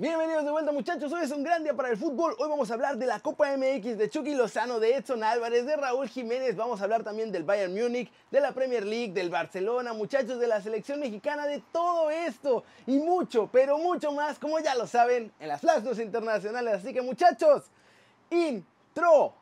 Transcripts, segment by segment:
Bienvenidos de vuelta muchachos, hoy es un gran día para el fútbol, hoy vamos a hablar de la Copa MX, de Chucky Lozano, de Edson Álvarez, de Raúl Jiménez, vamos a hablar también del Bayern Múnich, de la Premier League, del Barcelona, muchachos de la selección mexicana, de todo esto y mucho, pero mucho más, como ya lo saben, en las Flash internacionales, así que muchachos, intro.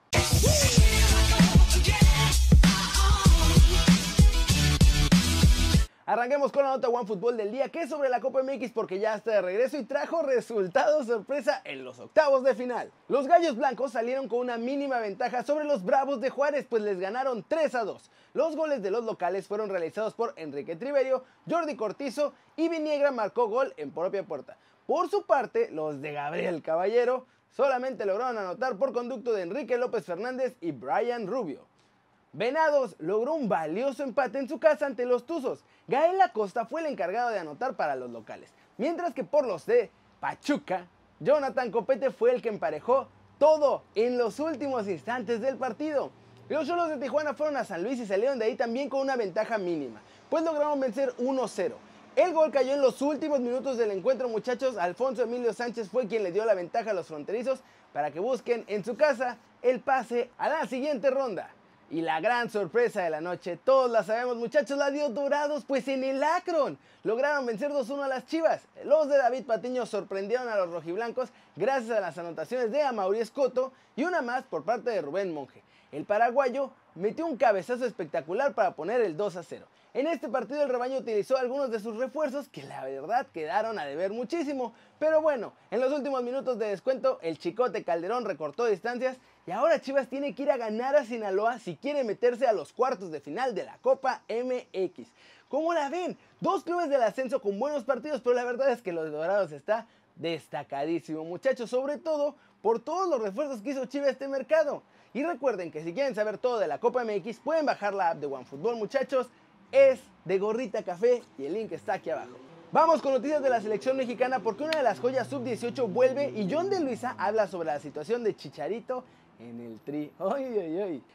Arranquemos con la nota One Fútbol del día, que es sobre la Copa MX porque ya está de regreso y trajo resultados sorpresa en los octavos de final. Los Gallos Blancos salieron con una mínima ventaja sobre los Bravos de Juárez, pues les ganaron 3 a 2. Los goles de los locales fueron realizados por Enrique Triverio, Jordi Cortizo y Viniegra marcó gol en propia puerta. Por su parte, los de Gabriel Caballero solamente lograron anotar por conducto de Enrique López Fernández y Brian Rubio. Venados logró un valioso empate en su casa ante los Tuzos. Gael Acosta fue el encargado de anotar para los locales, mientras que por los de Pachuca, Jonathan Copete fue el que emparejó todo en los últimos instantes del partido. Los Cholos de Tijuana fueron a San Luis y salieron de ahí también con una ventaja mínima, pues lograron vencer 1-0. El gol cayó en los últimos minutos del encuentro, muchachos. Alfonso Emilio Sánchez fue quien le dio la ventaja a los fronterizos para que busquen en su casa el pase a la siguiente ronda. Y la gran sorpresa de la noche, todos la sabemos muchachos, la dio Dorados, pues en el Akron lograron vencer 2-1 a las Chivas. Los de David Patiño sorprendieron a los rojiblancos gracias a las anotaciones de Amaury Escoto y una más por parte de Rubén Monge. El paraguayo metió un cabezazo espectacular para poner el 2 0. En este partido el rebaño utilizó algunos de sus refuerzos que la verdad quedaron a deber muchísimo. Pero bueno, en los últimos minutos de descuento el Chicote Calderón recortó distancias y ahora Chivas tiene que ir a ganar a Sinaloa si quiere meterse a los cuartos de final de la Copa MX. ¿Cómo la ven? Dos clubes del ascenso con buenos partidos, pero la verdad es que los Dorados está destacadísimo, muchachos, sobre todo por todos los refuerzos que hizo Chivas este mercado. Y recuerden que si quieren saber todo de la Copa MX, pueden bajar la app de OneFootball, muchachos es de gorrita café y el link está aquí abajo. Vamos con noticias de la selección mexicana porque una de las joyas sub-18 vuelve y John de Luisa habla sobre la situación de Chicharito en el tri.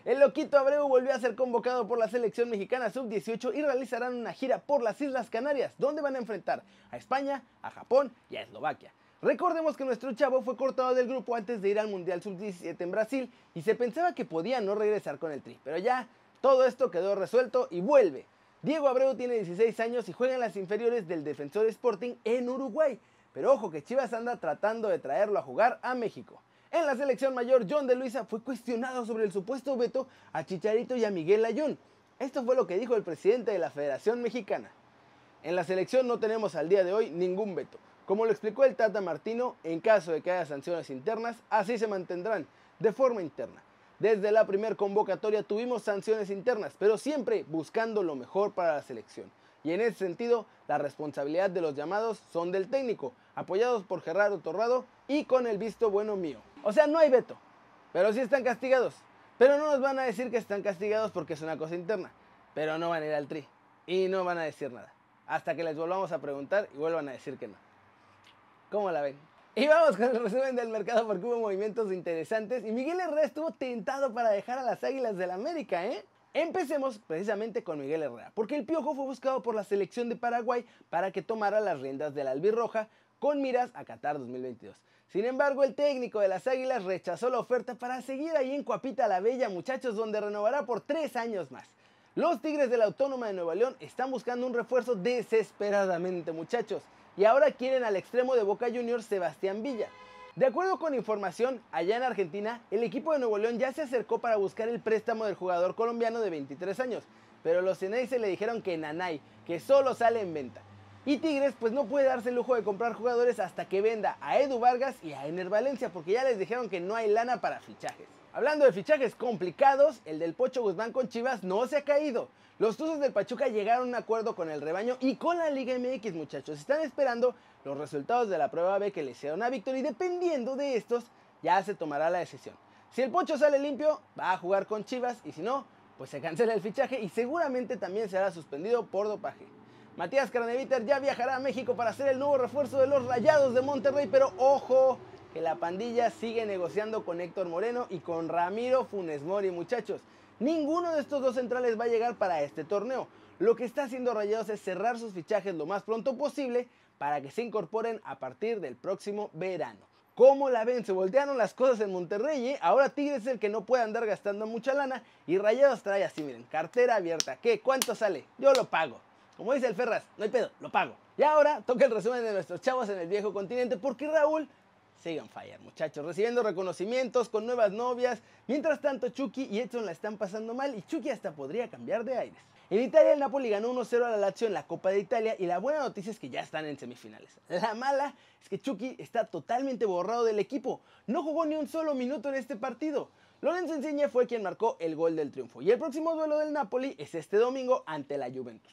El loquito Abreu volvió a ser convocado por la selección mexicana sub-18 y realizarán una gira por las Islas Canarias, donde van a enfrentar a España, a Japón y a Eslovaquia. Recordemos que nuestro chavo fue cortado del grupo antes de ir al Mundial sub-17 en Brasil y se pensaba que podía no regresar con el tri, pero ya todo esto quedó resuelto y vuelve. Diego Abreu tiene 16 años y juega en las inferiores del Defensor Sporting en Uruguay. Pero ojo que Chivas anda tratando de traerlo a jugar a México. En la selección mayor, John de Luisa fue cuestionado sobre el supuesto veto a Chicharito y a Miguel Ayun. Esto fue lo que dijo el presidente de la Federación Mexicana. En la selección no tenemos al día de hoy ningún veto. Como lo explicó el Tata Martino, en caso de que haya sanciones internas, así se mantendrán, de forma interna. Desde la primera convocatoria tuvimos sanciones internas, pero siempre buscando lo mejor para la selección. Y en ese sentido, la responsabilidad de los llamados son del técnico, apoyados por Gerardo Torrado y con el visto bueno mío. O sea, no hay veto, pero sí están castigados. Pero no nos van a decir que están castigados porque es una cosa interna. Pero no van a ir al tri y no van a decir nada. Hasta que les volvamos a preguntar y vuelvan a decir que no. ¿Cómo la ven? Y vamos con el resumen del mercado porque hubo movimientos interesantes y Miguel Herrera estuvo tentado para dejar a las Águilas del América, ¿eh? Empecemos precisamente con Miguel Herrera, porque el Piojo fue buscado por la selección de Paraguay para que tomara las riendas de la albirroja con miras a Qatar 2022. Sin embargo, el técnico de las Águilas rechazó la oferta para seguir ahí en Cuapita la Bella, muchachos, donde renovará por tres años más. Los Tigres de la Autónoma de Nueva León están buscando un refuerzo desesperadamente, muchachos y ahora quieren al extremo de Boca Juniors Sebastián Villa. De acuerdo con información, allá en Argentina, el equipo de Nuevo León ya se acercó para buscar el préstamo del jugador colombiano de 23 años, pero los se le dijeron que Nanay, que solo sale en venta. Y Tigres pues no puede darse el lujo de comprar jugadores hasta que venda a Edu Vargas y a Ener Valencia, porque ya les dijeron que no hay lana para fichajes. Hablando de fichajes complicados, el del Pocho Guzmán con Chivas no se ha caído. Los Tuzos del Pachuca llegaron a un acuerdo con el rebaño y con la Liga MX, muchachos. Están esperando los resultados de la prueba B que le hicieron a Víctor y dependiendo de estos, ya se tomará la decisión. Si el Pocho sale limpio, va a jugar con Chivas y si no, pues se cancela el fichaje y seguramente también será suspendido por dopaje. Matías Carneviter ya viajará a México para ser el nuevo refuerzo de los Rayados de Monterrey, pero ojo, que la pandilla sigue negociando con Héctor Moreno y con Ramiro Funes Mori, muchachos. Ninguno de estos dos centrales va a llegar para este torneo. Lo que está haciendo Rayados es cerrar sus fichajes lo más pronto posible para que se incorporen a partir del próximo verano. ¿Cómo la ven? Se voltearon las cosas en Monterrey, ¿eh? Ahora Tigres es el que no puede andar gastando mucha lana y Rayados trae así, miren, cartera abierta. ¿Qué? ¿Cuánto sale? Yo lo pago. Como dice el Ferraz, no hay pedo, lo pago. Y ahora toca el resumen de nuestros chavos en el viejo continente porque Raúl sigan fallar, muchachos, recibiendo reconocimientos con nuevas novias. Mientras tanto, Chucky y Edson la están pasando mal y Chucky hasta podría cambiar de aires. En Italia el Napoli ganó 1-0 a la Lazio en la Copa de Italia y la buena noticia es que ya están en semifinales. La mala es que Chucky está totalmente borrado del equipo. No jugó ni un solo minuto en este partido. Lorenzo Insigne fue quien marcó el gol del triunfo y el próximo duelo del Napoli es este domingo ante la Juventus.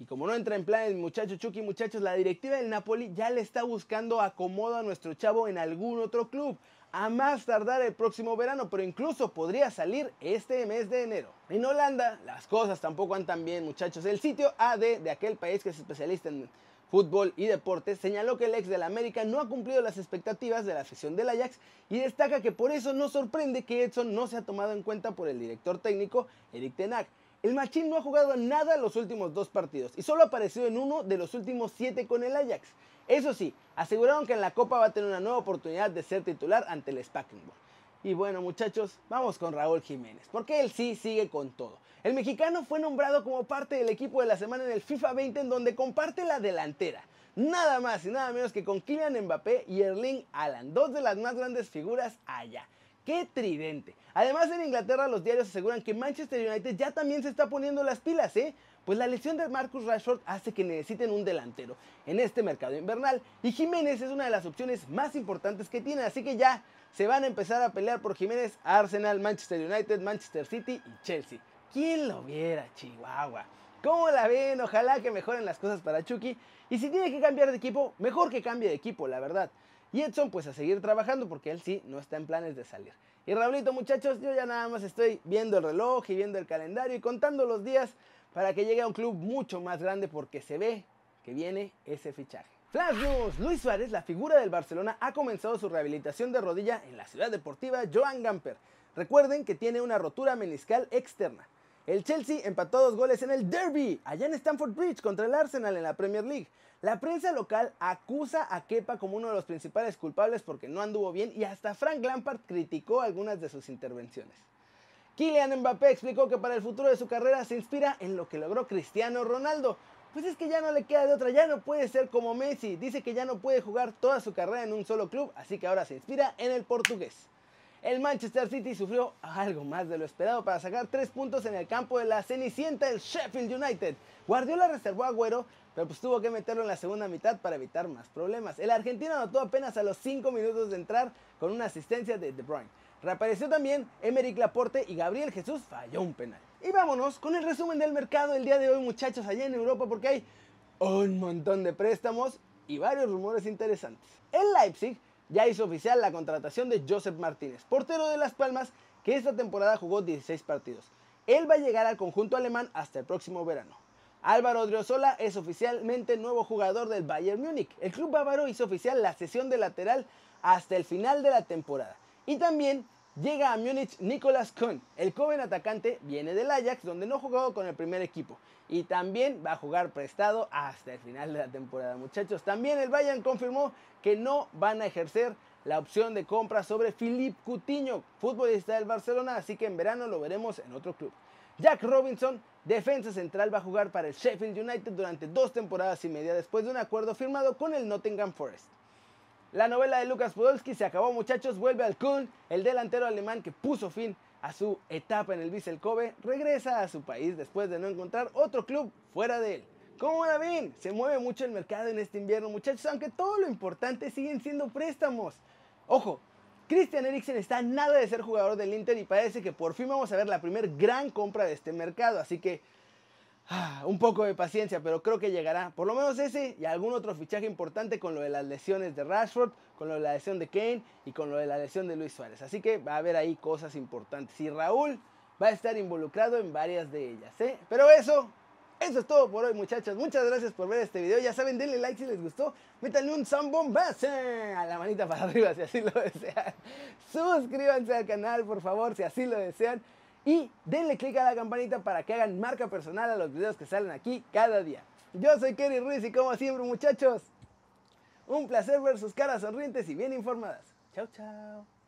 Y como no entra en plan el muchacho Chucky, muchachos, la directiva del Napoli ya le está buscando acomodo a nuestro chavo en algún otro club a más tardar el próximo verano, pero incluso podría salir este mes de enero. En Holanda las cosas tampoco andan bien muchachos. El sitio AD de aquel país que es especialista en fútbol y deportes señaló que el ex del América no ha cumplido las expectativas de la afición del Ajax y destaca que por eso no sorprende que Edson no se ha tomado en cuenta por el director técnico Eric Tenag. El Machín no ha jugado nada los últimos dos partidos y solo ha aparecido en uno de los últimos siete con el Ajax. Eso sí, aseguraron que en la Copa va a tener una nueva oportunidad de ser titular ante el Spakenburg. Y bueno muchachos, vamos con Raúl Jiménez, porque él sí sigue con todo. El mexicano fue nombrado como parte del equipo de la semana en el FIFA 20 en donde comparte la delantera. Nada más y nada menos que con Kylian Mbappé y Erling Haaland, dos de las más grandes figuras allá. ¡Qué tridente! Además en Inglaterra los diarios aseguran que Manchester United ya también se está poniendo las pilas, ¿eh? Pues la lesión de Marcus Rashford hace que necesiten un delantero en este mercado invernal y Jiménez es una de las opciones más importantes que tienen, así que ya se van a empezar a pelear por Jiménez Arsenal, Manchester United, Manchester City y Chelsea. ¿Quién lo viera, Chihuahua? ¿Cómo la ven? Ojalá que mejoren las cosas para Chucky. Y si tiene que cambiar de equipo, mejor que cambie de equipo, la verdad. Y Edson, pues a seguir trabajando porque él sí no está en planes de salir. Y Raulito, muchachos, yo ya nada más estoy viendo el reloj y viendo el calendario y contando los días para que llegue a un club mucho más grande porque se ve que viene ese fichaje. Flash News, Luis Suárez, la figura del Barcelona, ha comenzado su rehabilitación de rodilla en la ciudad deportiva Joan Gamper. Recuerden que tiene una rotura meniscal externa. El Chelsea empató dos goles en el Derby, allá en Stamford Bridge, contra el Arsenal en la Premier League. La prensa local acusa a Kepa como uno de los principales culpables porque no anduvo bien y hasta Frank Lampard criticó algunas de sus intervenciones. Kylian Mbappé explicó que para el futuro de su carrera se inspira en lo que logró Cristiano Ronaldo. Pues es que ya no le queda de otra, ya no puede ser como Messi. Dice que ya no puede jugar toda su carrera en un solo club, así que ahora se inspira en el portugués. El Manchester City sufrió algo más de lo esperado para sacar tres puntos en el campo de la Cenicienta del Sheffield United. Guardiola reservó a Agüero, pero pues tuvo que meterlo en la segunda mitad para evitar más problemas. El argentino anotó apenas a los 5 minutos de entrar con una asistencia de De Bruyne. Reapareció también Emerick Laporte y Gabriel Jesús falló un penal. Y vámonos con el resumen del mercado el día de hoy muchachos allá en Europa porque hay un montón de préstamos y varios rumores interesantes. El Leipzig ya hizo oficial la contratación de Joseph Martínez, portero de Las Palmas, que esta temporada jugó 16 partidos. Él va a llegar al conjunto alemán hasta el próximo verano. Álvaro Odriozola es oficialmente nuevo jugador del Bayern Múnich. El club bávaro hizo oficial la sesión de lateral hasta el final de la temporada. Y también llega a Múnich Nicolas Kuhn. El joven atacante viene del Ajax, donde no jugó con el primer equipo. Y también va a jugar prestado hasta el final de la temporada, muchachos. También el Bayern confirmó que no van a ejercer la opción de compra sobre Philippe Coutinho, futbolista del Barcelona, así que en verano lo veremos en otro club. Jack Robinson, defensa central, va a jugar para el Sheffield United durante dos temporadas y media después de un acuerdo firmado con el Nottingham Forest. La novela de Lucas Podolski se acabó, muchachos. Vuelve al Kuhn, el delantero alemán que puso fin a su etapa en el Vissel Kobe, regresa a su país después de no encontrar otro club fuera de él. ¿Cómo la ven? Se mueve mucho el mercado en este invierno, muchachos, aunque todo lo importante siguen siendo préstamos. Ojo, Christian Eriksen está nada de ser jugador del Inter y parece que por fin vamos a ver la primer gran compra de este mercado, así que Ah, un poco de paciencia, pero creo que llegará. Por lo menos ese y algún otro fichaje importante con lo de las lesiones de Rashford, con lo de la lesión de Kane y con lo de la lesión de Luis Suárez. Así que va a haber ahí cosas importantes. Y Raúl va a estar involucrado en varias de ellas. ¿eh? Pero eso, eso es todo por hoy, muchachos. Muchas gracias por ver este video. Ya saben, denle like si les gustó. Métanle un zambombazo a la manita para arriba si así lo desean. Suscríbanse al canal, por favor, si así lo desean. Y denle click a la campanita para que hagan marca personal a los videos que salen aquí cada día. Yo soy Kerry Ruiz y como siempre muchachos, Un placer ver sus caras sonrientes y bien informadas. Chao, chao.